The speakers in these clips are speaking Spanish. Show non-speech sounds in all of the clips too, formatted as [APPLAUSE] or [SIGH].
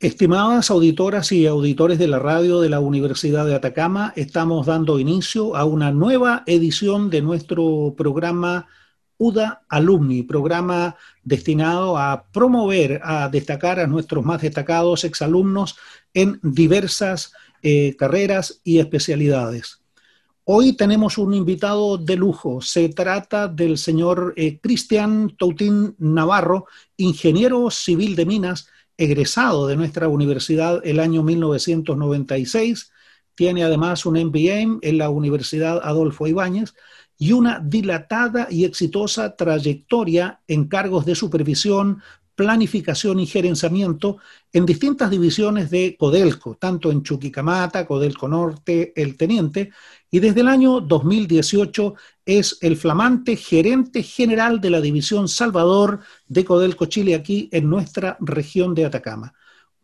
Estimadas auditoras y auditores de la radio de la Universidad de Atacama, estamos dando inicio a una nueva edición de nuestro programa UDA Alumni, programa destinado a promover, a destacar a nuestros más destacados exalumnos en diversas eh, carreras y especialidades. Hoy tenemos un invitado de lujo. Se trata del señor eh, Cristian Toutín Navarro, ingeniero civil de minas, egresado de nuestra universidad el año 1996. Tiene además un MBA en la Universidad Adolfo Ibáñez y una dilatada y exitosa trayectoria en cargos de supervisión, planificación y gerenciamiento en distintas divisiones de Codelco, tanto en Chuquicamata, Codelco Norte, El Teniente, y desde el año 2018 es el flamante gerente general de la División Salvador de Codelco Chile aquí en nuestra región de Atacama.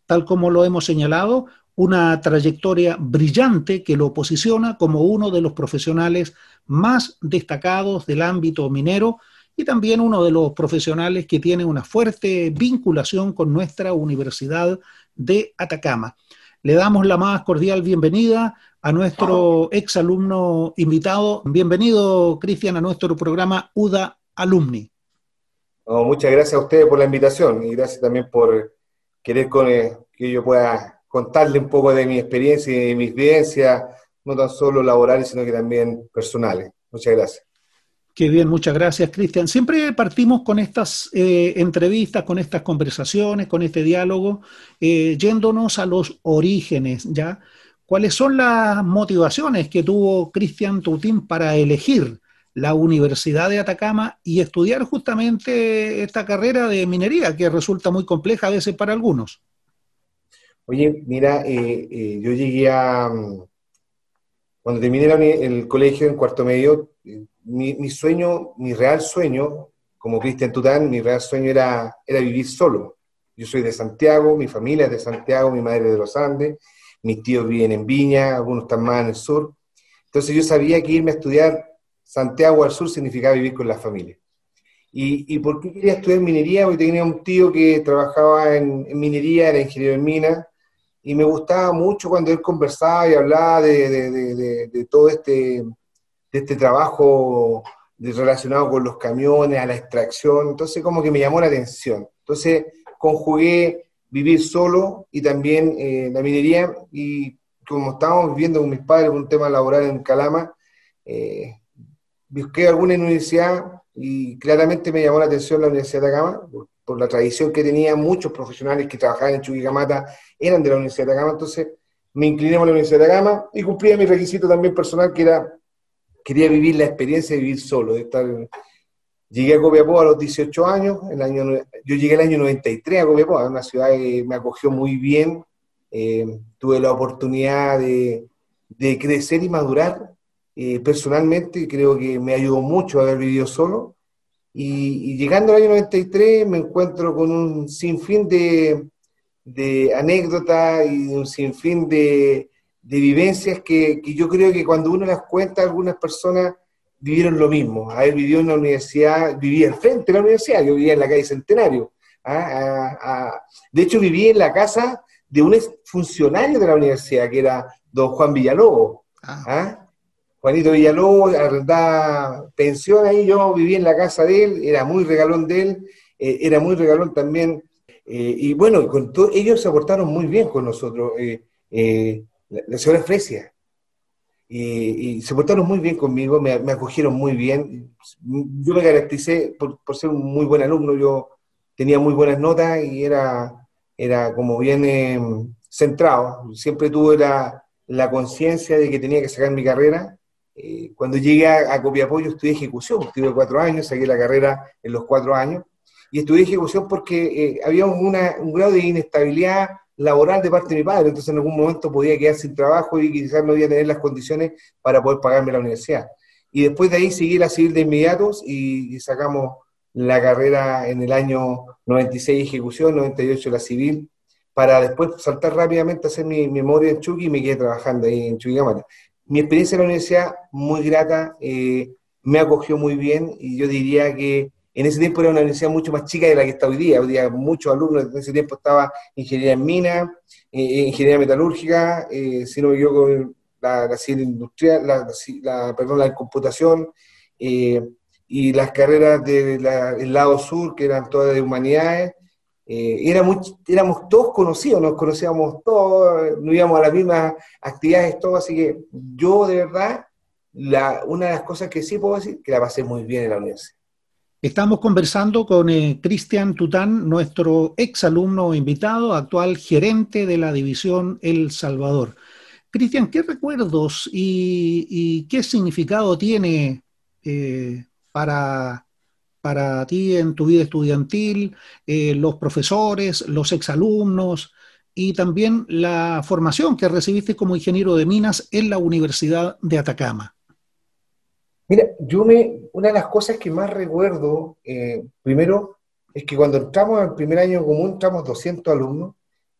Tal como lo hemos señalado, una trayectoria brillante que lo posiciona como uno de los profesionales más destacados del ámbito minero, y también uno de los profesionales que tiene una fuerte vinculación con nuestra Universidad de Atacama. Le damos la más cordial bienvenida a nuestro exalumno invitado. Bienvenido, Cristian, a nuestro programa UDA Alumni. muchas gracias a ustedes por la invitación y gracias también por querer eh, que yo pueda contarle un poco de mi experiencia y de mis vivencias, no tan solo laborales, sino que también personales. Muchas gracias. Qué bien, muchas gracias, Cristian. Siempre partimos con estas eh, entrevistas, con estas conversaciones, con este diálogo, eh, yéndonos a los orígenes, ¿ya? ¿Cuáles son las motivaciones que tuvo Cristian Tutín para elegir la Universidad de Atacama y estudiar justamente esta carrera de minería, que resulta muy compleja a veces para algunos? Oye, mira, eh, yo llegué a... Mm, cuando terminé el colegio en cuarto medio, mi, sueño, mi real sueño, como Cristian Tután, mi real sueño era, era vivir solo. Yo soy de Santiago, mi familia es de Santiago, mi madre es de los Andes, mis tíos viven en Viña, algunos están más en el sur. Entonces yo sabía que irme a estudiar Santiago al sur significaba vivir con la familia. ¿Y, y por qué quería estudiar minería? Porque tenía un tío que trabajaba en, minería, era ingeniero en minas, y me gustaba mucho cuando él conversaba y hablaba de, todo este este trabajo relacionado con los camiones, a la extracción, entonces como que me llamó la atención. Entonces conjugué vivir solo y también eh, la minería. Y como estábamos viviendo con mis padres un tema laboral en Calama, eh, busqué alguna universidad y claramente me llamó la atención la Universidad de Atacama, por, por, la tradición que tenía, muchos profesionales que trabajaban en Chuquicamata eran de la Universidad de Atacama, entonces me incliné a la Universidad de Atacama y cumplía mi requisito también personal que era quería vivir la experiencia de vivir solo, de estar... Llegué a Copiapó a los 18 años, el año, yo llegué el año 93 a Copiapó, una ciudad que me acogió muy bien, eh, tuve la oportunidad de, de crecer y madurar eh, personalmente, creo que me ayudó mucho haber vivido solo, y, y, llegando al año 93 me encuentro con un sinfín de, de anécdotas y un sinfín de, de vivencias que, que, yo creo que cuando uno las cuenta, algunas personas vivieron lo mismo. A él vivió en la universidad, vivía al frente de la universidad, yo vivía en la calle Centenario. ¿ah? de hecho, viví en la casa de un ex funcionario de la universidad, que era don Juan Villalobos. Ah. ¿ah? Juanito Villalobos arrendaba pensión ahí, yo viví en la casa de él, era muy regalón de él, eh, era muy regalón también. Eh, y bueno, con ellos se aportaron muy bien con nosotros. Eh, la, señora Fresia. Y, se portaron muy bien conmigo, me, acogieron muy bien. Yo me caractericé por, ser un muy buen alumno, yo tenía muy buenas notas y era, era como bien em, centrado. Siempre tuve la, la conciencia de que tenía que sacar mi carrera. Eh, cuando llegué a, a Copiapó yo estudié ejecución, estuve cuatro años, saqué la carrera en los cuatro años, y estudié ejecución porque eh, había una, un grado de inestabilidad laboral de parte de mi padre, entonces en algún momento podía quedar sin trabajo y quizás no iba a tener las condiciones para poder pagarme la universidad. Y después de ahí seguí la civil de inmediatos y, sacamos la carrera en el año 96 ejecución, 98 la civil, para después saltar rápidamente a hacer mi, memoria en Chucky y me quedé trabajando ahí en Chuquicamata. Mi experiencia en la universidad, muy grata, eh, me acogió muy bien y yo diría que En ese tiempo era una universidad mucho más chica de la que está hoy día. Hoy día muchos alumnos, en ese tiempo estaba ingeniería en mina, eh, ingeniería metalúrgica, eh, si no me la, la industrial, la, perdón, la computación, y las carreras del lado sur, que eran todas de humanidades, eh, éramos todos conocidos, nos conocíamos todos, nos íbamos a las mismas actividades, todo, así que yo de verdad, una de las cosas que sí puedo decir, que la pasé muy bien en la universidad. Estamos conversando con eh, Cristian Tután, nuestro ex alumno invitado, actual gerente de la división El Salvador. Cristian, ¿qué recuerdos y, qué significado tiene eh, para para ti en tu vida estudiantil, eh, los profesores, los exalumnos y también la formación que recibiste como ingeniero de minas en la Universidad de Atacama? Mira, yo me, una de las cosas que más recuerdo, eh, primero, es que cuando entramos al primer año común, entramos 200 alumnos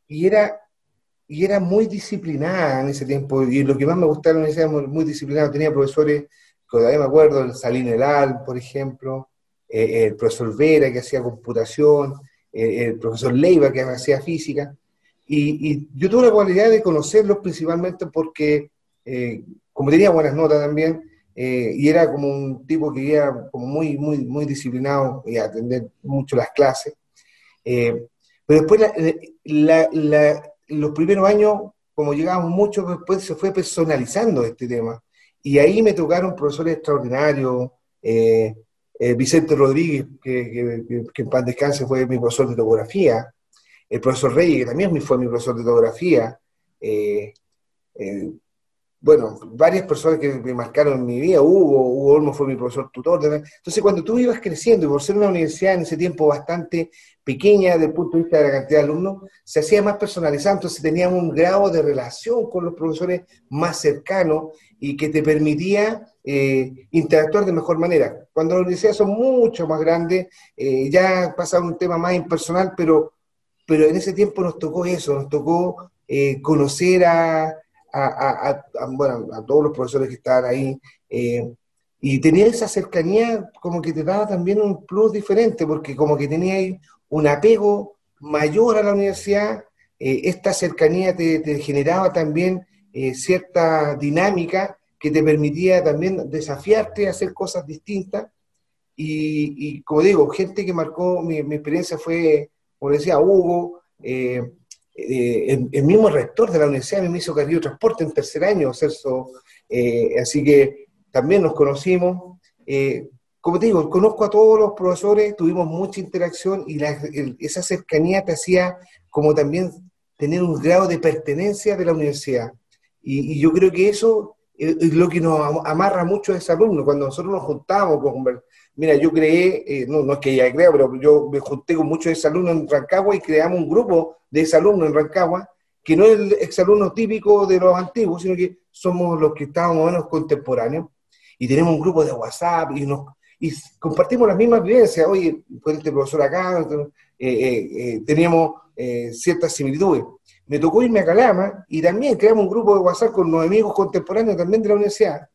y era, y era muy disciplinada en ese tiempo. Y lo que más me gustaba en la universidad muy disciplinado. Tenía profesores, que todavía me acuerdo, el Salín Elal, por ejemplo, eh, el profesor Vera que hacía computación, eh, el profesor Leiva que hacía física. Y, yo tuve la cualidad de conocerlos principalmente porque, como tenía buenas notas también, y era como un tipo que iba como muy, muy, muy disciplinado y atender mucho las clases. pero después, los primeros años, como llegábamos mucho, después se fue personalizando este tema. Y ahí me tocaron profesores extraordinarios, eh, Vicente Rodríguez, que, en paz descanse fue mi profesor de topografía, el profesor Reyes, que también fue mi profesor de topografía, eh, eh, bueno, varias personas que me marcaron en mi vida, Hugo, Hugo Olmo fue mi profesor tutor. Entonces, cuando tú ibas creciendo, y por ser una universidad en ese tiempo bastante pequeña desde el punto de vista de la cantidad de alumnos, se hacía más personalizado, entonces teníamos un grado de relación con los profesores más cercanos y que te permitía eh, interactuar de mejor manera. Cuando las universidades son mucho más grandes, eh, ya pasa un tema más impersonal, pero, pero en ese tiempo nos tocó eso, nos tocó eh, conocer a, a, bueno, a todos los profesores que estaban ahí. y tener esa cercanía como que te daba también un plus diferente, porque como que tenías un apego mayor a la universidad, esta cercanía te, te generaba también eh, cierta dinámica que te permitía también desafiarte a hacer cosas distintas. Y, como digo, gente que marcó mi, experiencia fue, como decía Hugo, eh, eh, el, mismo rector de la universidad me hizo carrillo transporte en tercer año, Celso, así que también nos conocimos. como te digo, conozco a todos los profesores, tuvimos mucha interacción y esa cercanía te hacía como también tener un grado de pertenencia de la universidad. Y, yo creo que eso es, lo que nos amarra mucho a ese alumno. Cuando nosotros nos juntamos, mira, yo creé, eh, no, no es que ella crea, pero yo me junté con muchos de alumnos en Rancagua y creamos un grupo de alumnos en Rancagua, que no es el exalumno típico de los antiguos, sino que somos los que o menos contemporáneos. Y tenemos un grupo de WhatsApp y, nos, y compartimos las mismas vivencias. Oye, fue este profesor acá, eh, eh, teníamos ciertas similitudes me tocó irme a Calama y también creamos un grupo de WhatsApp con los amigos contemporáneos también de la universidad.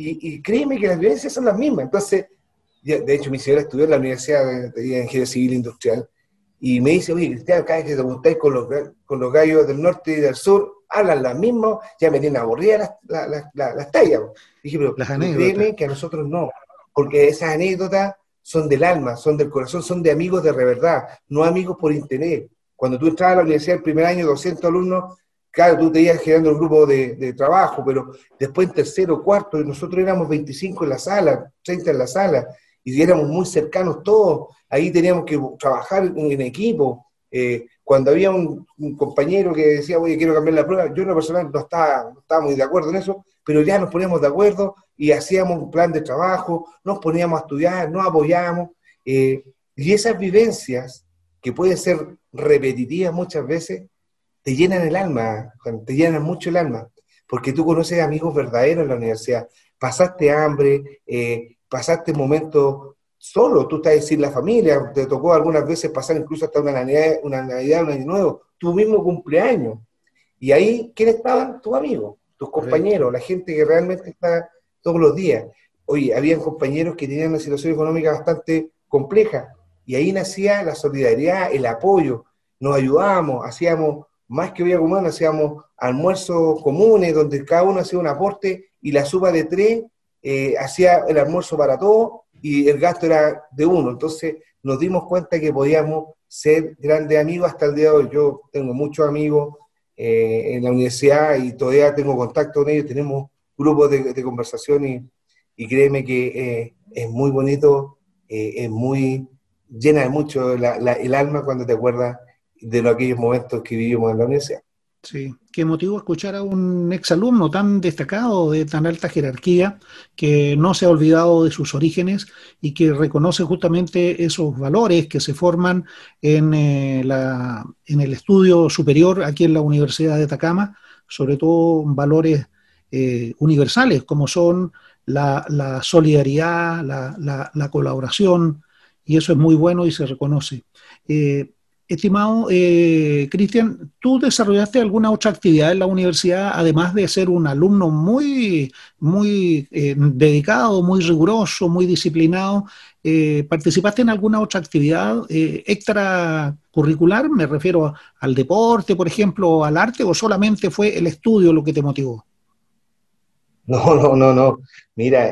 Y, créeme que las vivencias son las mismas. Entonces, de hecho, mi señora estudió en la Universidad de, Ingeniería Civil Industrial y me dice, oye, Cristian, cada vez que te juntáis con los, con los gallos del norte y del sur, hablan las mismas, ya me tienen aburridas las, las, las, tallas. dije, pero créeme que a nosotros no, porque esas anécdotas son del alma, son del corazón, son de amigos de verdad, no amigos por interés. Cuando tú entrabas a la universidad el primer año, 200 alumnos, claro, tú te ibas generando un grupo de, trabajo, pero después en tercero, cuarto, nosotros éramos 25 en la sala, 30 en la sala, y éramos muy cercanos todos, ahí teníamos que trabajar en, equipo. Eh, cuando había un, compañero que decía, oye, quiero cambiar la prueba, yo en lo personal no estaba, no estaba muy de acuerdo en eso, pero ya nos poníamos de acuerdo y hacíamos un plan de trabajo, nos poníamos a estudiar, nos apoyábamos, eh, y esas vivencias que pueden ser repetitivas muchas veces, te llenan el alma, te llenan mucho el alma, porque tú conoces amigos verdaderos en la universidad. Pasaste hambre, eh, pasaste momentos solo, tú estás sin la familia, te tocó algunas veces pasar incluso hasta una Navidad, una Navidad, un año nuevo, tu mismo cumpleaños. Y ahí, ¿quiénes estaban? Tus amigos, tus compañeros, la gente que realmente está todos los días. Oye, habían compañeros que tenían una situación económica bastante compleja. Y ahí nacía la solidaridad, el apoyo, nos ayudábamos, hacíamos, más que vida común, hacíamos almuerzos comunes donde cada uno hacía un aporte y la suma de tres eh, hacía el almuerzo para todos y el gasto era de uno. Entonces nos dimos cuenta que podíamos ser grandes amigos hasta el día de hoy. Yo tengo muchos amigos eh, en la universidad y todavía tengo contacto con ellos, tenemos grupos de, conversación y, créeme que eh, es muy bonito, es muy llena de mucho el alma cuando te acuerdas de aquellos momentos que vivimos en la universidad. Sí, qué motivo escuchar a un exalumno tan destacado, de tan alta jerarquía, que no se ha olvidado de sus orígenes y que reconoce justamente esos valores que se forman en, eh, la, en el estudio superior aquí en la Universidad de Atacama, sobre todo valores eh, universales como son la, solidaridad, la, colaboración, y eso es muy bueno y se reconoce. Eh, Estimado eh, Cristian, ¿tú desarrollaste alguna otra actividad en la universidad, además de ser un alumno muy, muy eh, dedicado, muy riguroso, muy disciplinado? Eh, ¿Participaste en alguna otra actividad extracurricular? Me refiero al deporte, por ejemplo, al arte, o solamente fue el estudio lo que te motivó? [LAUGHS] No, no, no, no. Mira,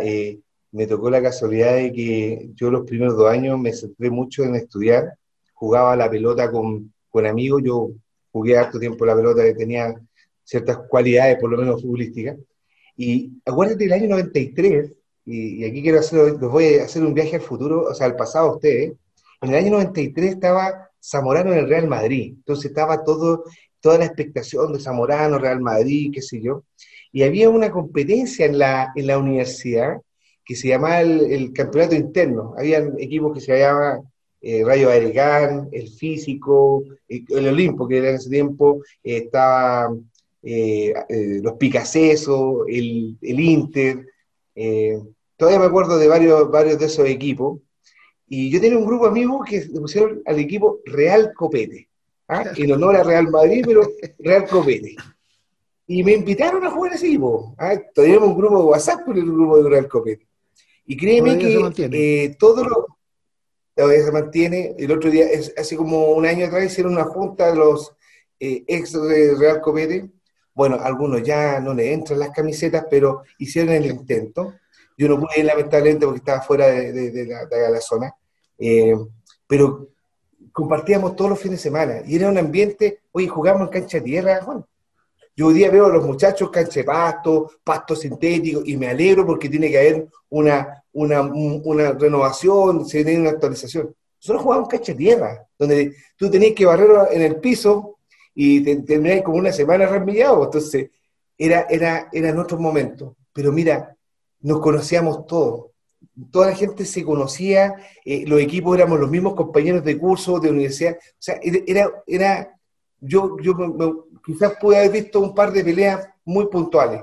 me tocó la casualidad de que yo los primeros dos años me centré mucho en estudiar jugaba la pelota con, con amigos, yo jugué harto tiempo la pelota tenía ciertas cualidades, por lo menos futbolísticas. Y acuérdate del año 93, y, aquí quiero hacer, les voy a hacer un viaje al futuro, o sea, al pasado a ustedes. En el año 93 estaba Zamorano en el Real Madrid, entonces estaba todo, toda la expectación de Zamorano, Real Madrid, qué sé yo. Y había una competencia en la, en la universidad que se llamaba el, el campeonato interno. Habían equipos que se llamaban eh, Rayo Vallecán, el Físico, el, Olimpo, que era en ese tiempo, eh, estaba eh, los Picacesos, el, el Inter, todavía me acuerdo de varios, varios de esos equipos, y yo tenía un grupo de amigos que pusieron al equipo Real Copete, ¿ah? [LAUGHS] en honor a Real Madrid, pero Real Copete. Y me invitaron a jugar ese equipo. ¿ah? Teníamos un grupo de WhatsApp con el grupo de Real Copete. Y créeme que todos los todavía se mantiene. El otro día, es, hace como un año atrás, hicieron una junta de los eh, ex de Real Copete. Bueno, algunos ya no le entran las camisetas, pero hicieron el intento. Yo no pude ir lamentablemente porque estaba fuera de, la, zona. Eh, pero compartíamos todos los fines de semana y era un ambiente, oye, jugamos en cancha de tierra, Juan. Yo hoy día veo a los muchachos cancha de pasto, sintético, y me alegro porque tiene que haber una, una, una renovación, se tiene una actualización. Nosotros jugábamos cancha tierra, donde tú tenías que barrer en el piso y te, como una semana remillado. Entonces, era, era, era otro momento. Pero mira, nos conocíamos todos. Toda la gente se conocía, eh, los equipos éramos los mismos compañeros de curso, de universidad. O sea, era, era yo, yo quizás pude haber visto un par de peleas muy puntuales,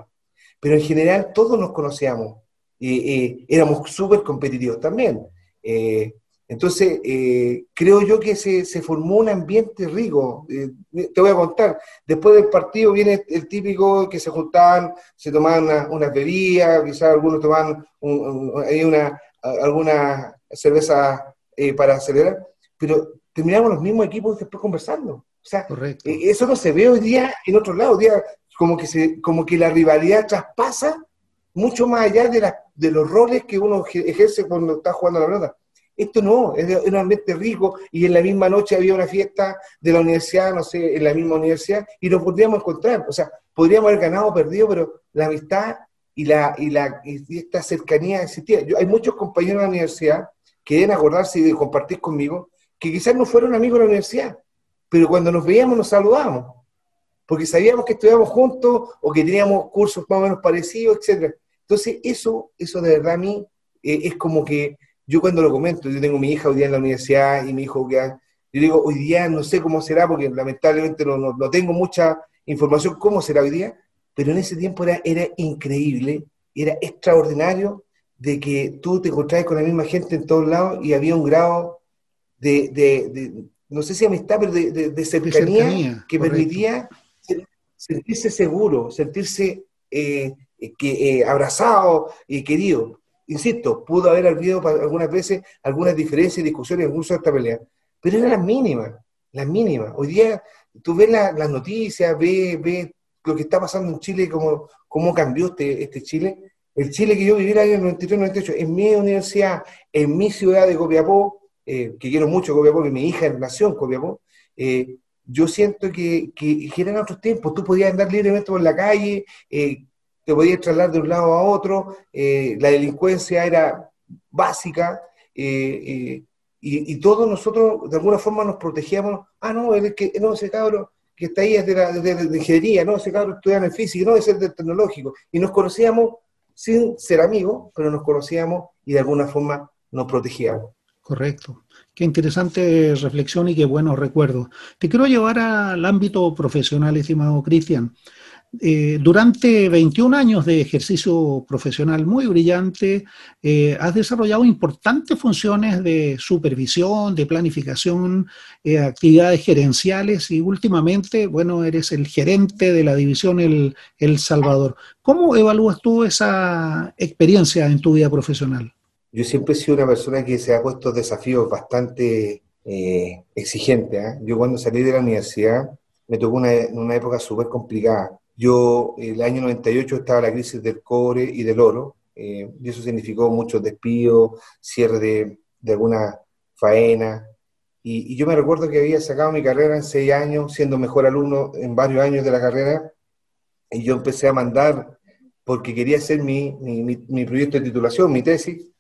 pero en general todos nos conocíamos y éramos súper competitivos también. Eh, entonces, eh, creo yo que se, se, formó un ambiente rico. Eh, te voy a contar, después del partido viene el típico que se juntaban, se tomaban unas una bebidas, quizás algunos tomaban una, alguna cerveza para celebrar, pero terminamos los mismos equipos después conversando. O sea, eh, eso no se ve hoy día en otro lado. Hoy día como que, se, como que la rivalidad traspasa mucho más allá de, la, de los roles que uno ejerce cuando está jugando a la pelota. Esto no, es un ambiente rico y en la misma noche había una fiesta de la universidad, no sé, en la misma universidad y nos podríamos encontrar. O sea, podríamos haber ganado o perdido, pero la amistad y, la, y, la, y esta cercanía existía. Yo, hay muchos compañeros de la universidad que deben acordarse y de compartir conmigo que quizás no fueron amigos de la universidad, pero cuando nos veíamos nos saludábamos, porque sabíamos que estudiábamos juntos o que teníamos cursos más o menos parecidos, etc. Entonces, eso, eso de verdad a mí eh, es como que yo cuando lo comento, yo tengo mi hija hoy día en la universidad y mi hijo que yo digo, hoy día no sé cómo será, porque lamentablemente no, no, tengo mucha información cómo será hoy día, pero en ese tiempo era, era increíble, era extraordinario de que tú te encontrabas con la misma gente en todos lados y había un grado de, de, no sé si amistad, pero de, cercanía, que permitía sentirse seguro, sentirse eh, que, eh, abrazado y querido. insisto, pudo haber habido algunas veces algunas diferencias y discusiones, incluso esta pelea, pero eran las mínimas, las mínimas. Hoy día tú ves las noticias, ves, ves, lo que está pasando en Chile, cómo, cómo cambió este, este Chile. El Chile que yo viví en el año 93-98, en mi universidad, en mi ciudad de Copiapó, eh, que quiero mucho que mi hija en Copiapó, eh, yo siento que, que, eran otros tiempos. Tú podías andar libremente por la calle, eh, te podías trasladar de un lado a otro, la delincuencia era básica, y, y, todos nosotros de alguna forma nos protegíamos. Ah, no, el que, no ese cabro que está ahí es de, la, ingeniería, no, ese cabro estudia en el físico, no, es el del tecnológico. Y nos conocíamos sin ser amigos, pero nos conocíamos y de alguna forma nos protegíamos. Correcto. Qué interesante reflexión y qué buenos recuerdos. Te quiero llevar al ámbito profesional, estimado Cristian. Eh, durante 21 años de ejercicio profesional muy brillante, eh, has desarrollado importantes funciones de supervisión, de planificación, eh, actividades gerenciales y últimamente, bueno, eres el gerente de la división el, el Salvador. ¿Cómo evalúas tú esa experiencia en tu vida profesional? Yo siempre he sido una persona que se ha puesto desafíos bastante exigentes. Yo cuando salí de la universidad me tocó una, una época súper complicada yo, el año 98 estaba la crisis del cobre y del oro, eh, y eso significó muchos despidos, cierre de, de alguna faena. Y, yo me recuerdo que había sacado mi carrera en seis años, siendo mejor alumno en varios años de la carrera, y yo empecé a mandar, porque quería hacer mi, mi, mi, proyecto de titulación, mi tesis,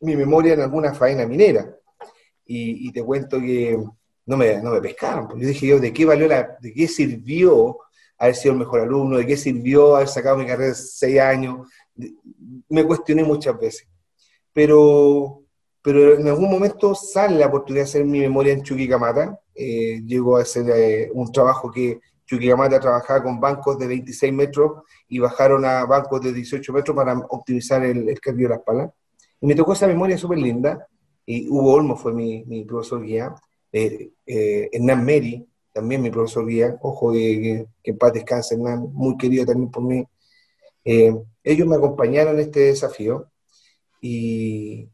mi memoria en alguna faena minera. Y, y te cuento que no me, no me pescaron. Pues yo dije yo, ¿de qué valió la, de qué sirvió haber sido el mejor alumno, de qué sirvió haber sacado mi carrera de seis años. Me cuestioné muchas veces. Pero, pero en algún momento sale la oportunidad de hacer mi memoria en Chuquicamata. Eh, llego a hacer eh, un trabajo que Chuquicamata trabajaba con bancos de 26 metros y bajaron a bancos de 18 metros para optimizar el, el cambio de las palas. Y me tocó esa memoria súper linda. Y Hugo Olmo fue mi, mi profesor guía. Eh, eh Hernán Meri, también mi profesor guía, ojo que, que, en paz descanse, muy querido también por mí. Eh, ellos me acompañaron en este desafío y,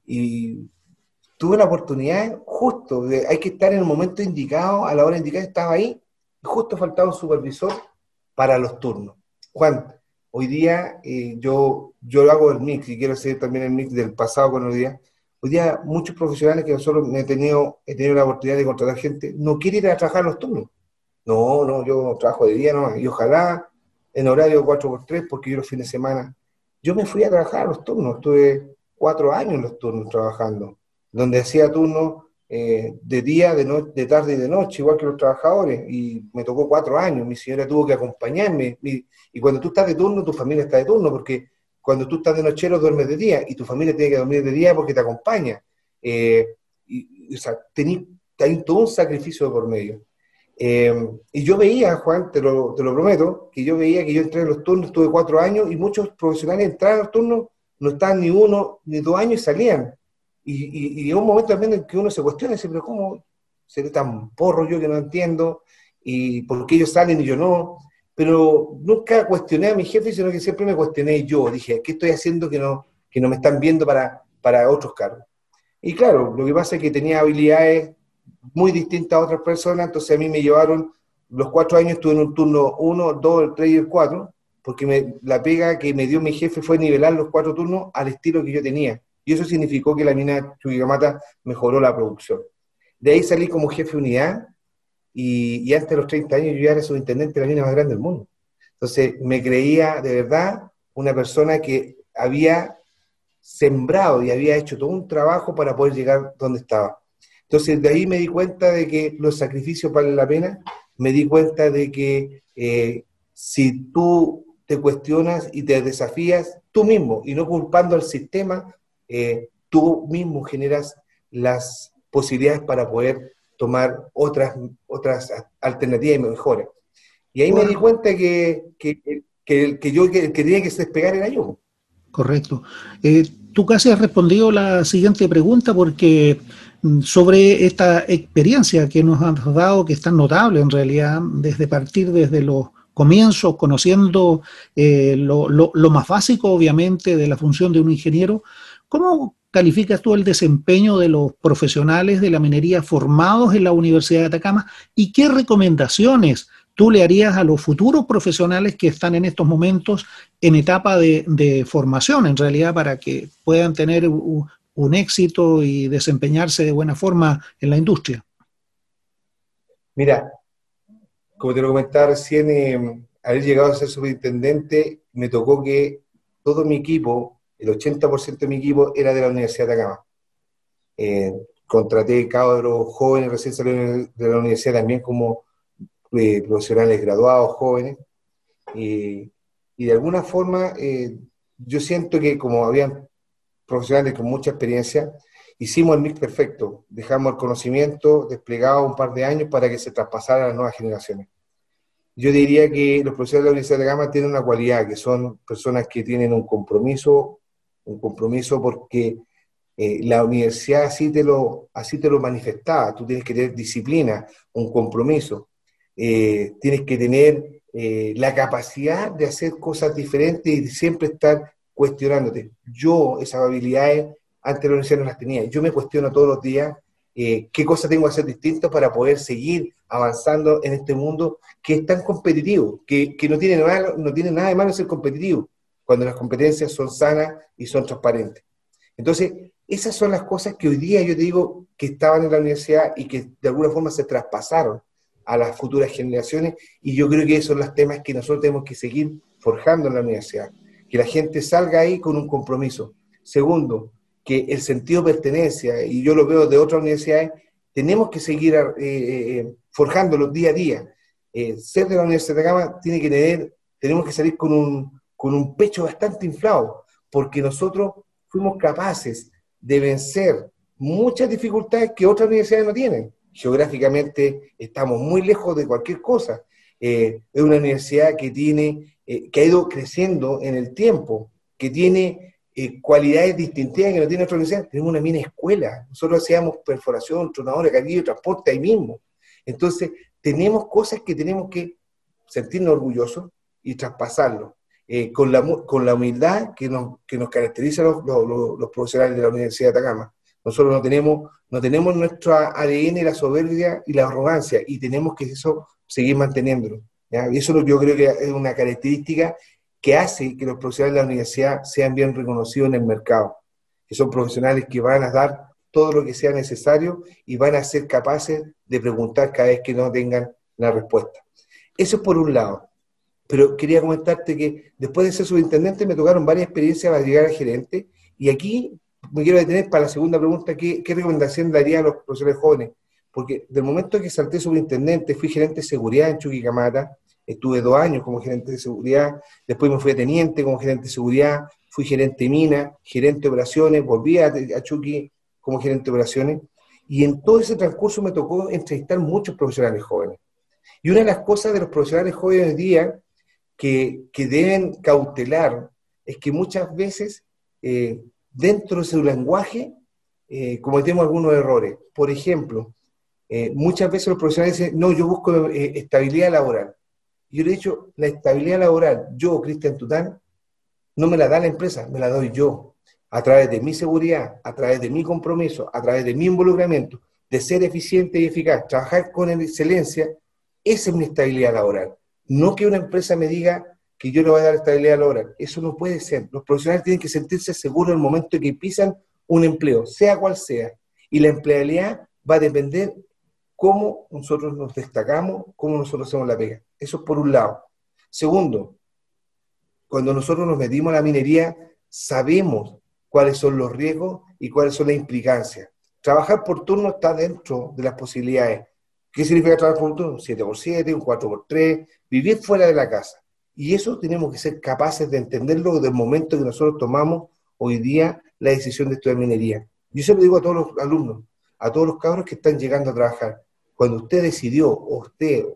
tuve la oportunidad, justo, de, hay que estar en el momento indicado, a la hora indicada estaba ahí, y justo faltaba un supervisor para los turnos. Juan, hoy día eh, yo, yo hago el mix y quiero hacer también el mix del pasado con hoy día. Hoy día muchos profesionales que nosotros he tenido, he tenido la oportunidad de contratar gente, no quieren ir a trabajar los turnos. No, no, yo trabajo de día, no, y ojalá en horario 4x3, porque yo los fines de semana. Yo me fui a trabajar los turnos, estuve cuatro años los turnos trabajando, donde hacía turnos eh, de día, de, de tarde y de noche, igual que los trabajadores, y me tocó cuatro años, mi señora tuvo que acompañarme, y cuando tú estás de turno, tu familia está de turno, porque cuando tú estás de nochero duermes de día y tu familia tiene que dormir de día porque te acompaña. Eh, y, o sea, hay todo un sacrificio por medio. Eh, y yo veía, Juan, te lo, te lo, prometo, que yo veía que yo entré en los turnos, tuve cuatro años y muchos profesionales entraban a los turnos, no estaban ni uno ni dos años y salían. Y, y, un momento también en que uno se cuestiona y dice, pero ¿cómo seré tan porro yo que no entiendo? ¿Y por qué ellos salen y yo no? pero nunca cuestioné a mi jefe, sino que siempre me cuestioné yo. Dije, ¿qué estoy haciendo que no, que no me están viendo para, para otros cargos? Y claro, lo que pasa es que tenía habilidades muy distintas a otras personas, entonces a mí me llevaron, los cuatro años estuve en un turno uno, dos, el tres y el cuatro, porque me, la pega que me dio mi jefe fue nivelar los cuatro turnos al estilo que yo tenía. Y eso significó que la mina Chuquicamata mejoró la producción. De ahí salí como jefe de unidad, y, antes de los 30 años yo ya era subintendente de la mina más grande del mundo. Entonces me creía de verdad una persona que había sembrado y había hecho todo un trabajo para poder llegar donde estaba. Entonces de ahí me di cuenta de que los sacrificios valen la pena, me di cuenta de que eh, si tú te cuestionas y te desafías tú mismo y no culpando al sistema, eh, tú mismo generas las posibilidades para poder tomar otras, otras alternativas y mejores. Y ahí me di cuenta que, que, que, que yo que, tenía que despegar era yo. Correcto. Eh, tú casi has respondido la siguiente pregunta porque mm, sobre esta experiencia que nos has dado, que es tan notable en realidad, desde partir desde los comienzos, conociendo eh, lo, lo, lo, más básico, obviamente, de la función de un ingeniero, ¿Cómo calificas tú el desempeño de los profesionales de la minería formados en la Universidad de Atacama y qué recomendaciones tú le harías a los futuros profesionales que están en estos momentos en etapa de, formación, en realidad, para que puedan tener un, éxito y desempeñarse de buena forma en la industria? Mira, como te lo comentaba recién, eh, haber llegado a ser superintendente, me tocó que todo mi equipo, el 80% de mi equipo, era de la Universidad de Atacama. Eh, contraté cabros jóvenes recién salidos de la universidad también como eh, profesionales graduados jóvenes. y de alguna forma, yo siento que como habían profesionales con mucha experiencia, hicimos el mix perfecto. Dejamos el conocimiento desplegado un par de años para que se traspasara a las nuevas generaciones. Yo diría que los profesores de la Universidad de Gama tienen una cualidad, que son personas que tienen un compromiso, un compromiso porque eh, la universidad así te, lo, así te lo manifestaba. Tú tienes que tener disciplina, un compromiso. Eh, tienes que tener eh, la capacidad de hacer cosas diferentes y siempre estar cuestionándote. Yo esas habilidades antes de la universidad no las tenía. Yo me cuestiono todos los días qué cosas tengo que hacer distintas para poder seguir avanzando en este mundo que es tan competitivo, que, que no, tiene nada, no tiene nada de malo ser competitivo, cuando las competencias son sanas y son transparentes. Entonces, esas son las cosas que hoy día yo digo que estaban en la universidad y que de alguna forma se traspasaron a las futuras generaciones y yo creo que esos son los temas que nosotros tenemos que seguir forjando en la universidad. Que la gente salga ahí con un compromiso. Segundo, que el sentido de pertenencia, y yo lo veo de otras universidades, tenemos que seguir eh, eh, eh, forjándolo día a día. ser de la Universidad de Gama tiene que tener, tenemos que salir con un, con un pecho bastante inflado, porque nosotros fuimos capaces de vencer muchas dificultades que otras universidades no tienen. Geográficamente estamos muy lejos de cualquier cosa. es una universidad que tiene, que ha ido creciendo en el tiempo, que tiene eh, cualidades distintivas que no tiene otra universidad. Tenemos una mina escuela. Nosotros hacíamos perforación, tronadores, carguillo, transporte ahí mismo. Entonces, tenemos cosas que tenemos que sentirnos orgullosos y traspasarlo. Eh, con, la, con la humildad que nos, que nos caracteriza a los, los, profesionales de la Universidad de Atacama. Nosotros no tenemos, no tenemos nuestro ADN, la soberbia y la arrogancia, y tenemos que eso seguir manteniéndolo. Y eso yo creo que es una característica que hace que los profesionales de la universidad sean bien reconocidos en el mercado, que son profesionales que van a dar todo lo que sea necesario y van a ser capaces de preguntar cada vez que no tengan la respuesta. Eso es por un lado. Pero quería comentarte que después de ser subintendente me tocaron varias experiencias para llegar a gerente y aquí me quiero detener para la segunda pregunta, ¿qué, recomendación daría a los profesores jóvenes? Porque del momento que salté subintendente, fui gerente de seguridad en Chuquicamata, Estuve dos años como gerente de seguridad, después me fui a teniente como gerente de seguridad, fui gerente de mina, gerente de operaciones, volví a, Chucky como gerente de operaciones, y en todo ese transcurso me tocó entrevistar muchos profesionales jóvenes. Y una de las cosas de los profesionales jóvenes hoy día que, deben cautelar es que muchas veces eh, dentro de su lenguaje eh, cometemos algunos errores. Por ejemplo, eh, muchas veces los profesionales dicen, no, yo busco estabilidad laboral. Yo he dicho, la estabilidad laboral, yo, Cristian Tután, no me la da la empresa, me la doy yo, a través de mi seguridad, a través de mi compromiso, a través de mi involucramiento, de ser eficiente y eficaz, trabajar con excelencia, esa es mi estabilidad laboral. No que una empresa me diga que yo le voy a dar estabilidad laboral. Eso no puede ser. Los profesionales tienen que sentirse seguros en el momento en que pisan un empleo, sea cual sea. Y la empleabilidad va a depender cómo nosotros nos destacamos, cómo nosotros hacemos la pega. Eso por un lado. Segundo, cuando nosotros nos metimos a la minería, sabemos cuáles son los riesgos y cuáles son las implicancias. Trabajar por turno está dentro de las posibilidades. ¿Qué significa trabajar por turno? Un 7x7, un 4x3, vivir fuera de la casa. Y eso tenemos que ser capaces de entenderlo desde el momento que nosotros tomamos hoy día la decisión de estudiar minería. Yo se lo digo a todos los alumnos, a todos los cabros que están llegando a trabajar. Cuando usted decidió, o usted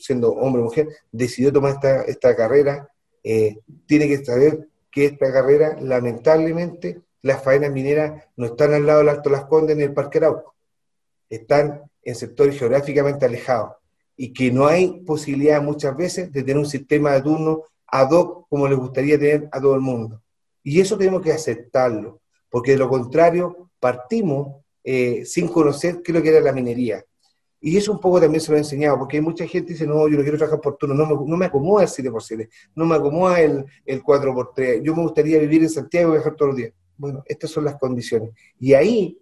siendo hombre o mujer, decidió tomar esta, esta carrera, eh, tiene que saber que esta carrera, lamentablemente, las faenas mineras no están al lado del Alto Las Condes ni el Parque Arauco, están en sectores geográficamente alejados y que no hay posibilidad muchas veces de tener un sistema de turno ad hoc como le gustaría tener a todo el mundo. Y eso tenemos que aceptarlo, porque de lo contrario partimos eh, sin conocer qué es lo que era la minería. Y eso un poco también se lo he enseñado, porque hay mucha gente que dice, no, yo no quiero trabajar por turno, no me, no me acomoda el 7x7, no me acomoda el, el 4x3, yo me gustaría vivir en Santiago y viajar todos los días. Bueno, estas son las condiciones. Y ahí,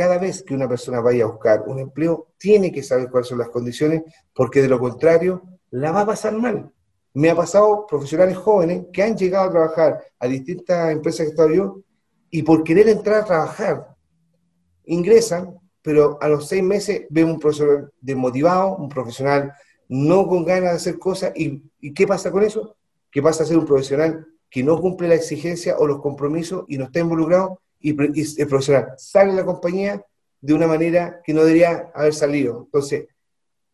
cada vez que una persona vaya a buscar un empleo, tiene que saber cuáles son las condiciones, porque de lo contrario, la va a pasar mal. Me ha pasado profesionales jóvenes que han llegado a trabajar a distintas empresas que he estado yo, y por querer entrar a trabajar, ingresan, pero a los seis meses ven un profesional desmotivado, un profesional no con ganas de hacer cosas, y, ¿qué pasa con eso? Que pasa a ser un profesional que no cumple la exigencia o los compromisos y no está involucrado, y, el profesional sale la compañía de una manera que no debería haber salido. Entonces,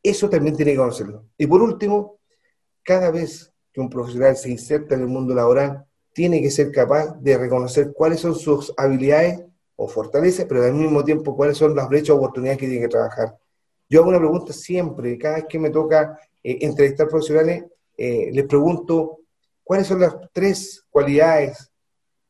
eso también tiene que conocerlo. Y por último, cada vez que un profesional se inserta en el mundo laboral, tiene que ser capaz de reconocer cuáles son sus habilidades o fortalezas, pero al mismo tiempo cuáles son las brechas o oportunidades que tiene que trabajar. Yo hago una pregunta siempre, cada vez que me toca eh, entrevistar profesionales, eh, les pregunto cuáles son las tres cualidades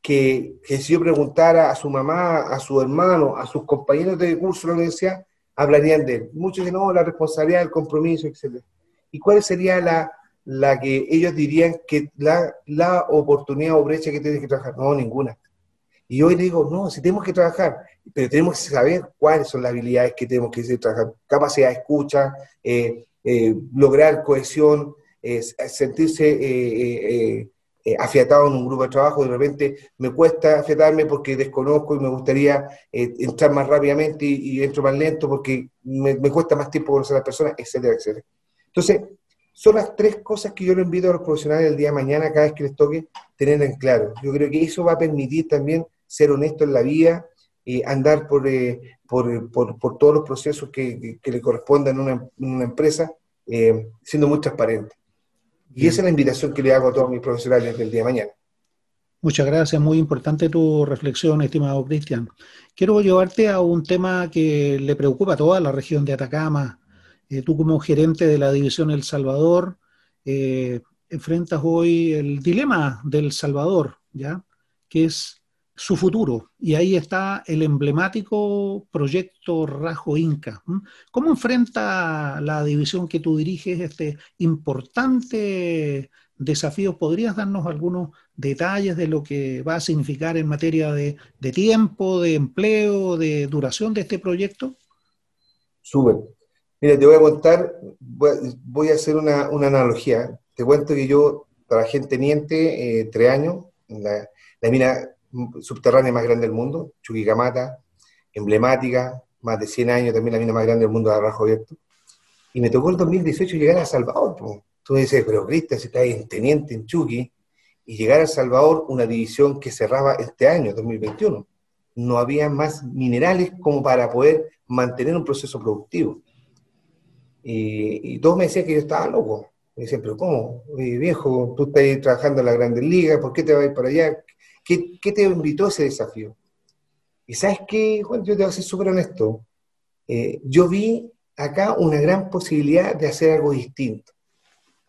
que, si yo preguntara a su mamá, a su hermano, a sus compañeros de curso de la universidad, hablarían de él. Muchos dicen, no, la responsabilidad, el compromiso, etc. ¿Y cuál sería la, la que ellos dirían que la, la oportunidad o brecha que tienen que trabajar. No, ninguna. Y hoy digo, no, si tenemos que trabajar, pero tenemos que saber cuáles son las habilidades que tenemos que trabajar. Capacidad de escucha, eh, eh, lograr cohesión, eh, sentirse afiatado en un grupo de trabajo. De repente me cuesta afiatarme porque desconozco y me gustaría entrar más rápidamente y, entro más lento porque me, cuesta más tiempo conocer a las personas, etcétera, etcétera. Entonces, son las tres cosas que yo le invito a los profesionales el día de mañana, cada vez que les toque, tener en claro. Yo creo que eso va a permitir también ser honesto en la vida, y andar eh, por, por, por, todos los procesos que, le correspondan en una, empresa, eh, siendo muy transparente. Y esa es la invitación que le hago a todos mis profesionales del día de mañana. Muchas gracias, muy importante tu reflexión, estimado Cristian. Quiero llevarte a un tema que le preocupa a toda la región de Atacama, eh, tú como gerente de la División El Salvador, eh, enfrentas hoy el dilema del Salvador, ¿ya? Que es su futuro. Y ahí está el emblemático proyecto Rajo Inca. ¿Cómo enfrenta la división que tú diriges este importante desafío? ¿Podrías darnos algunos detalles de lo que va a significar en materia de, tiempo, de empleo, de duración de este proyecto? Sube. Mira, te voy a contar, voy a hacer una, analogía. Te cuento que yo trabajé en Teniente eh, tres años, en la, mina subterránea más grande del mundo, Chuquicamata, emblemática, más de 100 años, también la mina más grande del mundo de Arrajo Abierto. Y me tocó el 2018 llegar a Salvador. Tú dices, pero Cristian, si estás en Teniente, en Chuqui, y llegar a Salvador, una división que cerraba este año, 2021. No había más minerales como para poder mantener un proceso productivo. Y, todos me decían que yo estaba loco. Me decían, pero ¿cómo? viejo, tú estás trabajando en la Grandes Ligas, ¿por qué te vas a ir para allá? ¿Qué, ¿Qué, te invitó ese desafío? Y sabes qué, Juan, yo te voy a ser súper honesto. Eh, yo vi acá una gran posibilidad de hacer algo distinto,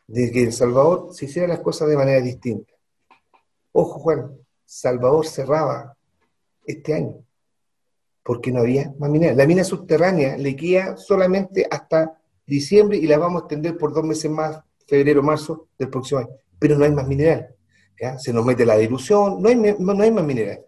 de que El Salvador se hiciera las cosas de manera distinta. Ojo, Juan, Salvador cerraba este año, porque no había más minería. La mina subterránea le queda solamente hasta diciembre y la vamos a extender por dos meses más, febrero, marzo del próximo año. Pero no hay más mineral. Se nos mete la dilución, no hay, no hay más mineral.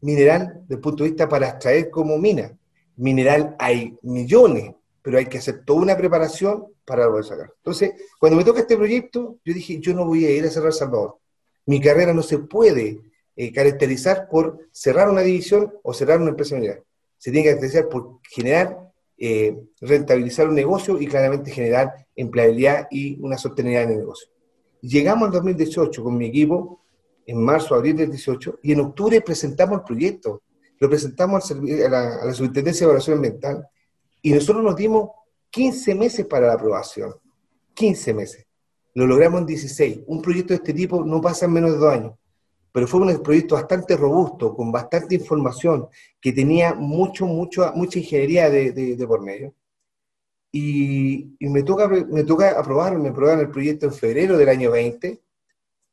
Mineral, desde el punto de vista para extraer como mina. Mineral hay millones, pero hay que hacer toda una preparación para poder sacar. Entonces, cuando me toca este proyecto, yo dije, yo no voy a ir a cerrar Salvador. Mi carrera no se puede eh, caracterizar por cerrar una división o cerrar una empresa mineral. Se tiene que caracterizar por generar eh, rentabilizar un negocio y claramente generar empleabilidad y una sostenibilidad en el negocio. Llegamos al 2018 con mi equipo, en marzo, abril del 18, y en octubre presentamos el proyecto. Lo presentamos a la, a la de Evaluación Ambiental y nosotros nos dimos 15 meses para la aprobación. 15 meses. Lo logramos en 16. Un proyecto de este tipo no pasa en menos de dos años pero fue un proyecto bastante robusto, con bastante información, que tenía mucho, mucho, mucha ingeniería de, por medio. Y, me, toca, me toca aprobar, me aprobaron el proyecto en febrero del año 20,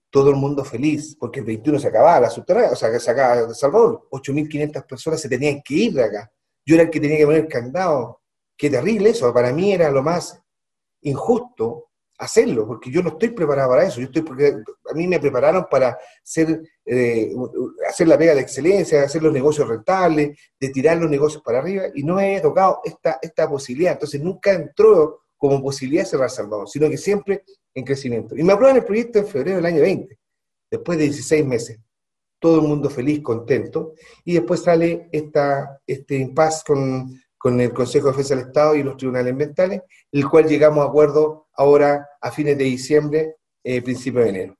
todo el mundo feliz, porque el 21 se acababa la subterránea, o sea, que se acababa Salvador, 8.500 personas se tenían que ir de acá. Yo era el que tenía que poner candado. Qué terrible eso, para mí era lo más injusto hacerlo, porque yo no estoy preparado para eso. Yo estoy porque a mí me prepararon para eh, hacer la pega de excelencia, hacer los negocios rentables, de tirar los negocios para arriba, y no me había tocado esta, esta posibilidad. Entonces nunca entró como posibilidad cerrar Salvador, sino que siempre en crecimiento. Y me aprueban el proyecto en febrero del año 20, después de 16 meses. Todo el mundo feliz, contento, y después sale esta, este impasse con, con el Consejo de Defensa del Estado y los tribunales ambientales, el cual llegamos a acuerdo ahora a fines de diciembre, eh, principio de enero.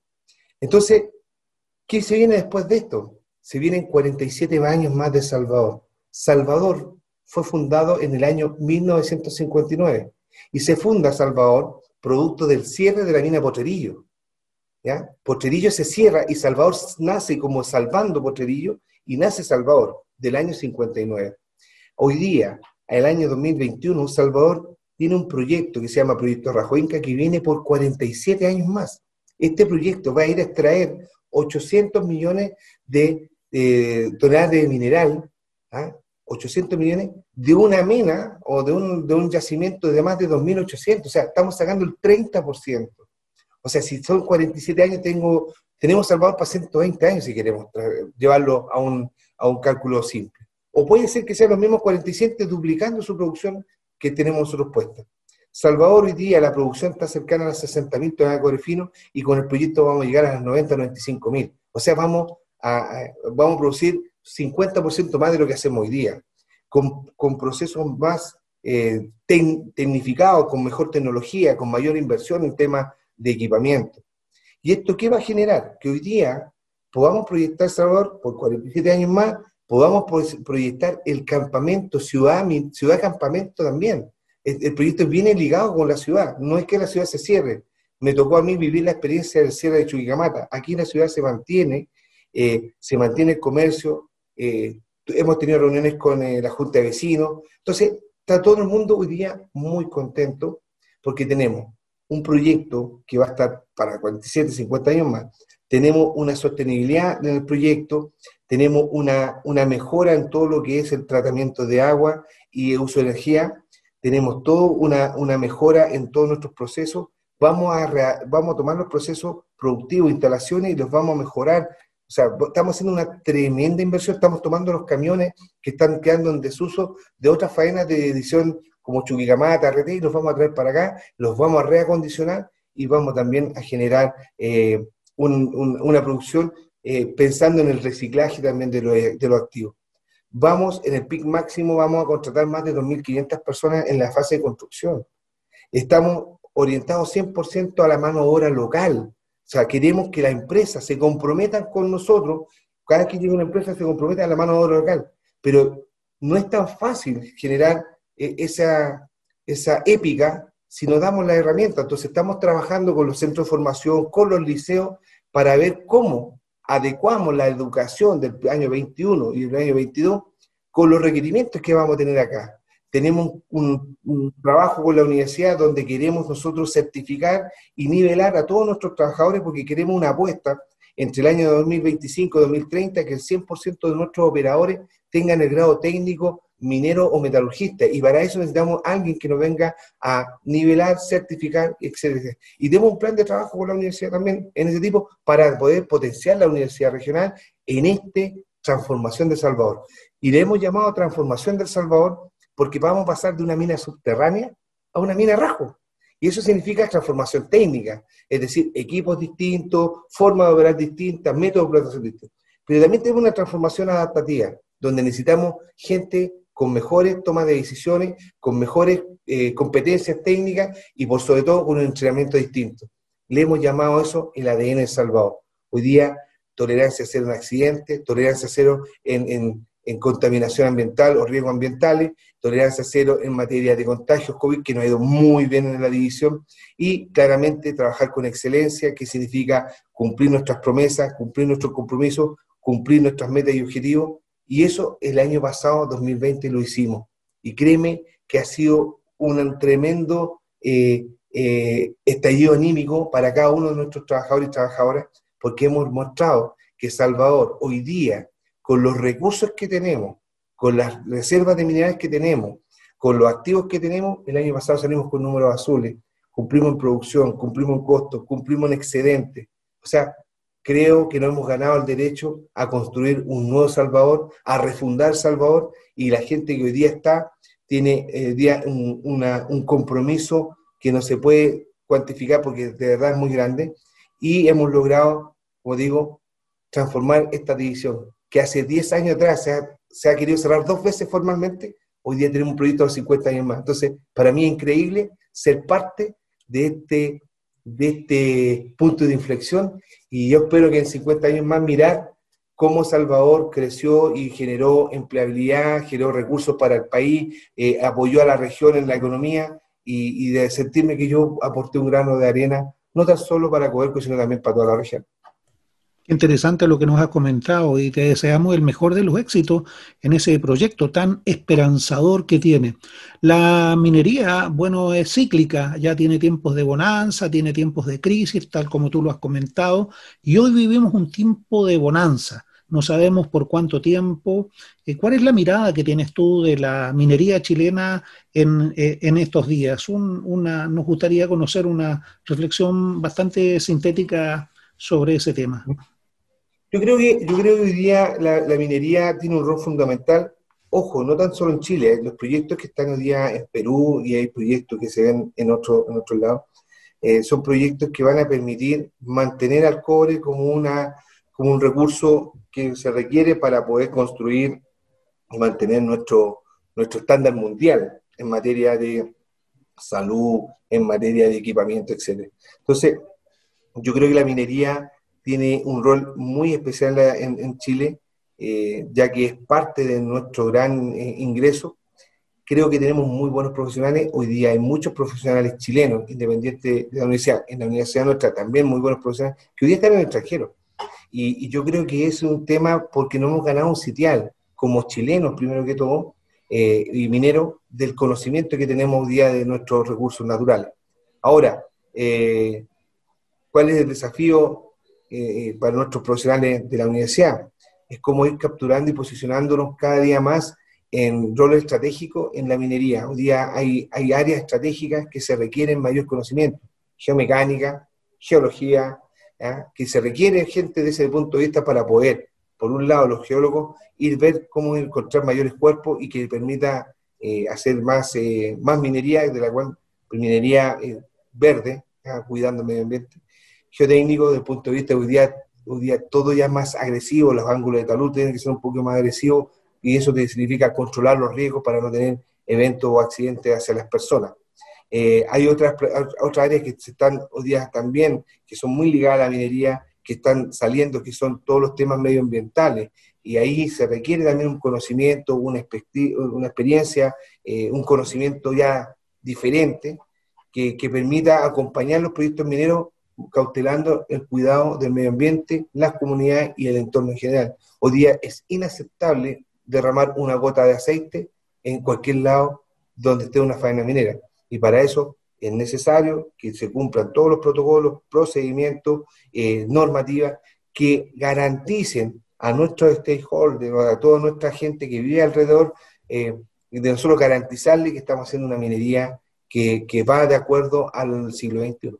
Entonces, ¿qué se viene después de esto? Se vienen 47 años más de Salvador. Salvador fue fundado en el año 1959 y se funda Salvador producto del cierre de la mina Potrerillo. ¿ya? Potrerillo se cierra y Salvador nace como Salvando Potrerillo y nace Salvador del año 59. Hoy día, el año 2021, Salvador tiene un proyecto que se llama Proyecto Rajoinca que viene por 47 años más. Este proyecto va a ir a extraer 800 millones de toneladas de mineral, 800 ¿ah? millones de una mina o de un, de un yacimiento de más de 2.800, o sea, estamos sacando el 30%. O sea, si son 47 años, tengo, tenemos Salvador para 120 años si queremos llevarlo a un, a un cálculo simple. O puede ser que sean los mismos 47 duplicando su producción que tenemos nosotros puestas. Salvador hoy día la producción está cercana a las 60.000 toneladas de corefino y con el proyecto vamos a llegar a las 90, 95.000. O sea, vamos a, vamos a producir 50% más de lo que hacemos hoy día, con, con procesos más eh, tecnificados, con mejor tecnología, con mayor inversión en temas de equipamiento. ¿Y esto qué va a generar? Que hoy día podamos proyectar Salvador por 47 años más podamos proyectar el campamento, ciudad, ciudad campamento también. El, proyecto viene ligado con la ciudad, no es que la ciudad se cierre. Me tocó a mí vivir la experiencia del cierre de Chuquicamata. Aquí la ciudad se mantiene, eh, se mantiene el comercio, eh, hemos tenido reuniones con eh, la Junta de Vecinos. Entonces, está todo el mundo hoy día muy contento porque tenemos un proyecto que va a estar para 47, 50 años más. Tenemos una sostenibilidad en el proyecto, tenemos una, una mejora en todo lo que es el tratamiento de agua y el uso de energía, tenemos todo una, una mejora en todos nuestros procesos, vamos a, vamos a tomar los procesos productivos, instalaciones y los vamos a mejorar. O sea, estamos haciendo una tremenda inversión, estamos tomando los camiones que están quedando en desuso de otras faenas de edición como Chuquicamata, RT, y los vamos a traer para acá, los vamos a reacondicionar y vamos también a generar eh, una producción eh, pensando en el reciclaje también de los de lo activos. Vamos, en el PIC máximo, vamos a contratar más de 2.500 personas en la fase de construcción. Estamos orientados 100% a la mano de obra local. O sea, queremos que las empresas se comprometan con nosotros. Cada vez que llega una empresa se compromete a la mano de obra local. Pero no es tan fácil generar eh, esa, esa épica si no damos la herramienta. Entonces estamos trabajando con los centros de formación, con los liceos, para ver cómo adecuamos la educación del año 21 y del año 22 con los requerimientos que vamos a tener acá. Tenemos un, trabajo con la universidad donde queremos nosotros certificar y nivelar a todos nuestros trabajadores porque queremos una apuesta entre el año 2025 y 2030 que el 100% de nuestros operadores tengan el grado técnico minero o metalurgista. Y para eso necesitamos alguien que nos venga a nivelar, certificar, etc. Y tenemos un plan de trabajo con la universidad también en ese tipo para poder potenciar la universidad regional en esta transformación de Salvador. Y le hemos llamado transformación del Salvador porque vamos a pasar de una mina subterránea a una mina rajo. Y eso significa transformación técnica, es decir, equipos distintos, formas de operar distintas, métodos de explotación distintos. Pero también tenemos una transformación adaptativa, donde necesitamos gente con mejores tomas de decisiones, con mejores eh, competencias técnicas y por sobre todo con un entrenamiento distinto. Le hemos llamado eso el ADN de Salvador. Hoy día, tolerancia cero en accidentes, tolerancia cero en, contaminación ambiental o riesgos ambientales, tolerancia cero en materia de contagios COVID, que nos ha ido muy bien en la división, y claramente trabajar con excelencia, que significa cumplir nuestras promesas, cumplir nuestros compromisos, cumplir nuestras metas y objetivos, y eso el año pasado, 2020, lo hicimos. Y créeme que ha sido un tremendo eh, eh, estallido anímico para cada uno de nuestros trabajadores y trabajadoras, porque hemos mostrado que Salvador hoy día, con los recursos que tenemos, con las reservas de minerales que tenemos, con los activos que tenemos, el año pasado salimos con números azules, cumplimos en producción, cumplimos en costos, cumplimos en excedentes. O sea, creo que no hemos ganado el derecho a construir un nuevo Salvador, a refundar Salvador, y la gente que hoy día está tiene eh, un, un compromiso que no se puede cuantificar porque de verdad es muy grande, y hemos logrado, como digo, transformar esta división, que hace 10 años atrás se ha, se ha querido cerrar dos veces formalmente, hoy día tenemos un proyecto de 50 años más. Entonces, para mí es increíble ser parte de este de este punto de inflexión y yo espero que en 50 años más mirar cómo Salvador creció y generó empleabilidad, generó recursos para el país, eh, apoyó a la región en la economía y, de sentirme que yo aporté un grano de arena, no tan solo para Codelco, sino también para toda la región. Interesante lo que nos has comentado y te deseamos el mejor de los éxitos en ese proyecto tan esperanzador que tiene. La minería, bueno, es cíclica, ya tiene tiempos de bonanza, tiene tiempos de crisis, tal como tú lo has comentado, y hoy vivimos un tiempo de bonanza. No sabemos por cuánto tiempo. Eh, ¿Cuál es la mirada que tienes tú de la minería chilena en, eh, en estos días? una, nos gustaría conocer una reflexión bastante sintética sobre ese tema. Yo creo que, yo creo que hoy día la, minería tiene un rol fundamental. Ojo, no tan solo en Chile, los proyectos que están hoy día en Perú y hay proyectos que se ven en otro, en otro lado, eh, son proyectos que van a permitir mantener al cobre como, una, como un recurso que se requiere para poder construir y mantener nuestro, nuestro estándar mundial en materia de salud, en materia de equipamiento, etc. Entonces, yo creo que la minería tiene un rol muy especial en, Chile, eh, ya que es parte de nuestro gran eh, ingreso. Creo que tenemos muy buenos profesionales. Hoy día hay muchos profesionales chilenos, independientes de la universidad. En la universidad nuestra también muy buenos profesionales, que hoy día están en el extranjero. Y, yo creo que es un tema porque no hemos ganado un sitial, como chilenos, primero que todo, eh, y mineros, del conocimiento que tenemos hoy día de nuestros recursos naturales. Ahora, ¿cuál es el desafío eh, eh, para nuestros profesionales de la universidad. Es como ir capturando y posicionándonos cada día más en roles estratégicos en la minería. Hoy día hay, hay áreas estratégicas que se requieren mayor conocimiento, geomecánica, geología, que se requiere gente de ese punto de vista para poder, por un lado, los geólogos, ir ver cómo encontrar mayores cuerpos y que permita eh, hacer más, más minería, de la cual minería verde, cuidando el medio ambiente, geotécnico, desde el punto de vista hoy día, hoy día todo ya es más agresivo, los ángulos de talud tienen que ser un poco más agresivos y eso significa controlar los riesgos para no tener eventos o accidentes hacia las personas. Eh, hay otras, otras áreas que están hoy día también, que son muy ligadas a la minería, que están saliendo, que son todos los temas medioambientales. Y ahí se requiere también un conocimiento, una, una experiencia, eh, un conocimiento ya diferente, que, que, permita acompañar los proyectos mineros cautelando el cuidado del medio ambiente, las comunidades y el entorno en general. Hoy día es inaceptable derramar una gota de aceite en cualquier lado donde esté una faena minera. Y para eso es necesario que se cumplan todos los protocolos, procedimientos, eh, normativas que garanticen a nuestros stakeholders, a toda nuestra gente que vive alrededor, eh, de nosotros garantizarle que estamos haciendo una minería que, que va de acuerdo al siglo XXI.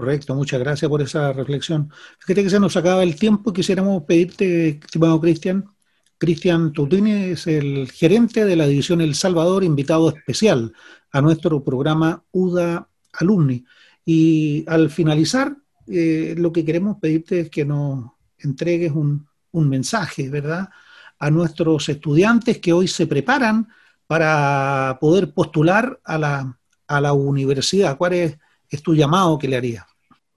Correcto, muchas gracias por esa reflexión. Fíjate que se nos acaba el tiempo y quisiéramos pedirte, estimado Cristian, Cristian Tutini es el gerente de la división El Salvador, invitado especial a nuestro programa UDA Alumni. Y al finalizar, eh, lo que queremos pedirte es que nos entregues un, mensaje, ¿verdad?, a nuestros estudiantes que hoy se preparan para poder postular a la, a la universidad. ¿Cuál es es tu llamado que le haría?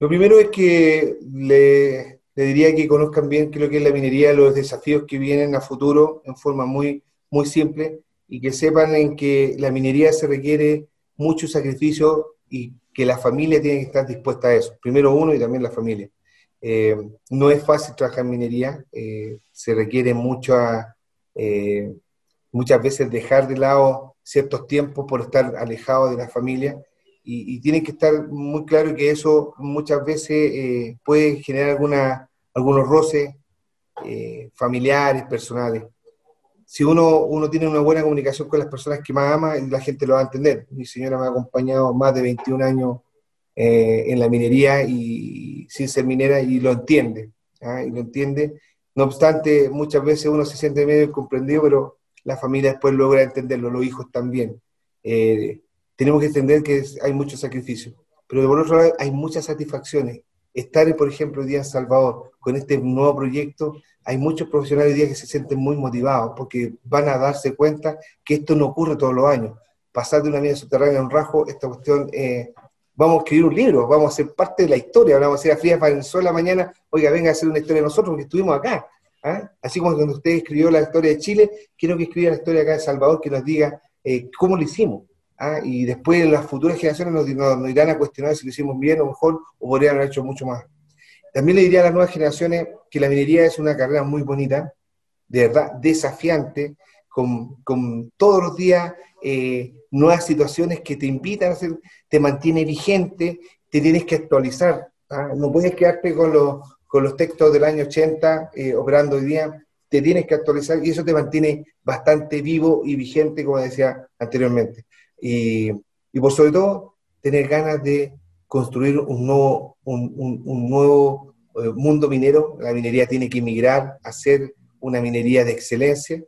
Lo primero es que le, diría que conozcan bien qué es lo que es la minería, los desafíos que vienen a futuro en forma muy, muy simple y que sepan en que la minería se requiere mucho sacrificio y que la familia tiene que estar dispuesta a eso. Primero uno y también la familia. Eh, no es fácil trabajar en minería, eh, se requiere mucha, eh, muchas veces dejar de lado ciertos tiempos por estar alejado de la familia y, tienen que estar muy claro que eso muchas veces eh, puede generar alguna, algunos roces eh, familiares, personales. Si uno, uno tiene una buena comunicación con las personas que más ama, la gente lo va a entender. Mi señora me ha acompañado más de 21 años eh, en la minería y sin ser minera y lo entiende. ¿ah? Y lo entiende. No obstante, muchas veces uno se siente medio incomprendido, pero la familia después logra entenderlo, los hijos también. Eh, tenemos que entender que hay mucho sacrificio, pero por otro lado hay muchas satisfacciones. Estar, por ejemplo, hoy día en Salvador con este nuevo proyecto, hay muchos profesionales hoy que se sienten muy motivados porque van a darse cuenta que esto no ocurre todos los años. Pasar de una mina subterránea a un rajo, esta cuestión, eh, vamos a escribir un libro, vamos a ser parte de la historia, vamos a ir a Frías Valenzuela mañana, oiga, venga a hacer una historia de nosotros porque estuvimos acá. ¿ah? Así como cuando usted escribió la historia de Chile, quiero que escriba la historia acá de Salvador, que nos diga eh, cómo lo hicimos. ¿Ah? Y después las futuras generaciones nos, irán a cuestionar si lo hicimos bien o mejor, o podrían haber hecho mucho más. También le diría a las nuevas generaciones que la minería es una carrera muy bonita, de verdad, desafiante, con, con todos los días eh, nuevas situaciones que te invitan a hacer, te mantiene vigente, te tienes que actualizar. ¿ah? No puedes quedarte con los, con los textos del año 80 eh, operando hoy día, te tienes que actualizar y eso te mantiene bastante vivo y vigente, como decía anteriormente. Y, por sobre todo, tener ganas de construir un nuevo, un, nuevo eh, mundo minero. La minería tiene que migrar a ser una minería de excelencia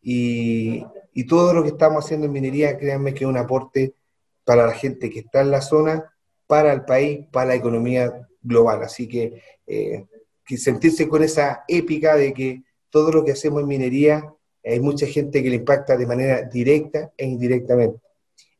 y, y todo lo que estamos haciendo en minería, créanme que es un aporte para la gente que está en la zona, para el país, para la economía global. Así que, eh, sentirse con esa épica de que todo lo que hacemos en minería, hay mucha gente que le impacta de manera directa e indirectamente.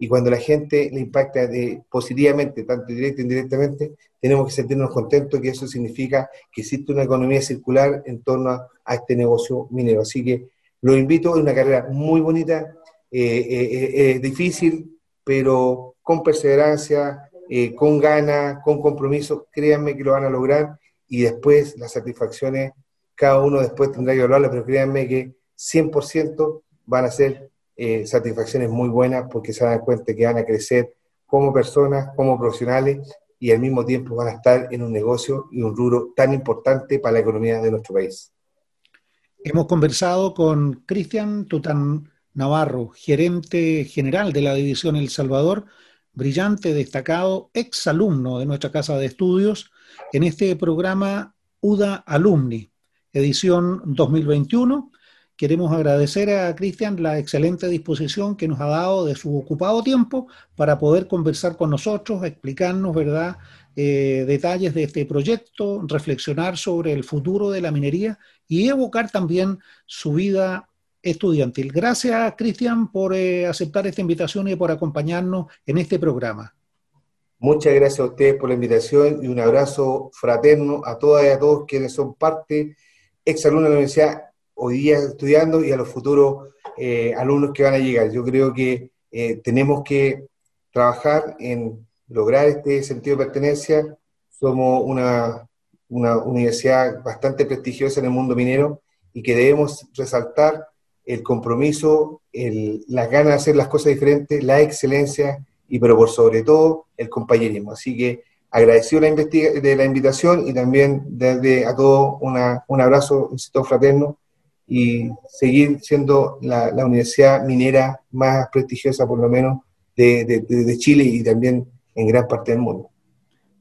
Y cuando la gente le impacta de, positivamente, tanto directa e indirectamente, tenemos que sentirnos contentos que eso significa que existe una economía circular en torno a, este negocio minero. Así que lo invito, es una carrera muy bonita, eh, eh, es difícil, pero con perseverancia, eh, con ganas, con compromiso, créanme que lo van a lograr y después las satisfacciones, cada uno después tendrá que hablarlo, pero créanme que 100% van a ser eh, satisfacciones muy buenas porque se dan cuenta que van a crecer como personas, como profesionales y al mismo tiempo van a estar en un negocio y un rubro tan importante para la economía de nuestro país. Hemos conversado con Cristian Tután Navarro, gerente general de la División El Salvador, brillante, destacado, ex alumno de nuestra casa de estudios, en este programa UDA Alumni, edición 2021. Queremos agradecer a Cristian la excelente disposición que nos ha dado de su ocupado tiempo para poder conversar con nosotros, explicarnos, ¿verdad?, eh, detalles de este proyecto, reflexionar sobre el futuro de la minería y evocar también su vida estudiantil. Gracias, Cristian, por eh, aceptar esta invitación y por acompañarnos en este programa. Muchas gracias a ustedes por la invitación y un abrazo fraterno a todas y a todos quienes son parte, exalumnos de la universidad, hoy día estudiando y a los futuros eh, alumnos que van a llegar. Yo creo que eh, tenemos que trabajar en lograr este sentido de pertenencia. Somos una, una universidad bastante prestigiosa en el mundo minero y que debemos resaltar el compromiso, el, las ganas de hacer las cosas diferentes, la excelencia y pero por sobre todo el compañerismo. Así que agradecido la, de la invitación y también desde a todos un abrazo, insisto, fraterno y seguir siendo la, universidad minera más prestigiosa por lo menos de, de Chile y también en gran parte del mundo.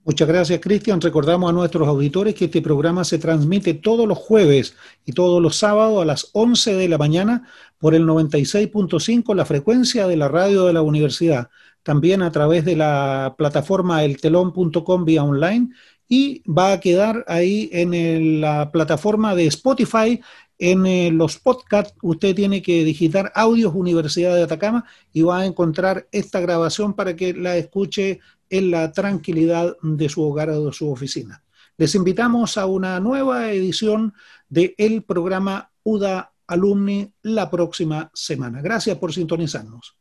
Muchas gracias, Cristian. Recordamos a nuestros auditores que este programa se transmite todos los jueves y todos los sábados a las 11 de la mañana por el 96.5, la frecuencia de la radio de la universidad. También a través de la plataforma eltelón.com vía online y va a quedar ahí en la plataforma de Spotify en eh, los podcasts usted tiene que digitar Audios Universidad de Atacama y va a encontrar esta grabación para que la escuche en la tranquilidad de su hogar o de su oficina. Les invitamos a una nueva edición de el programa UDA Alumni la próxima semana. Gracias por sintonizarnos.